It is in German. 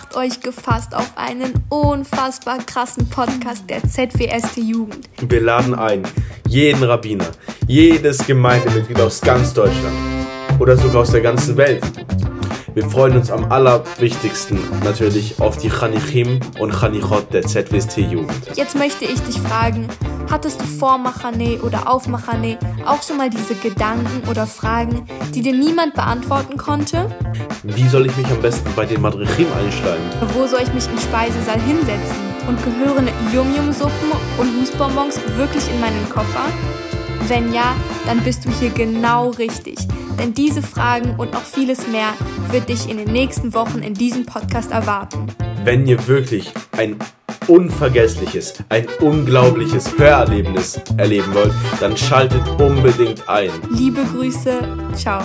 macht euch gefasst auf einen unfassbar krassen Podcast der ZWST Jugend. Wir laden ein jeden Rabbiner, jedes Gemeindemitglied aus ganz Deutschland oder sogar aus der ganzen Welt. Wir freuen uns am allerwichtigsten natürlich auf die Chanichim und Chanichot der ZWST Jugend. Jetzt möchte ich dich fragen, hattest du vor Machane oder auf Machane auch schon mal diese Gedanken oder Fragen, die dir niemand beantworten konnte? Wie soll ich mich am besten bei den Madrichim einschreiben? Wo soll ich mich im Speisesaal hinsetzen? Und gehören Yum-Yum-Suppen und Husbonbons wirklich in meinen Koffer? Wenn ja, dann bist du hier genau richtig. Denn diese Fragen und noch vieles mehr wird dich in den nächsten Wochen in diesem Podcast erwarten. Wenn ihr wirklich ein unvergessliches, ein unglaubliches Hörerlebnis erleben wollt, dann schaltet unbedingt ein. Liebe Grüße, ciao.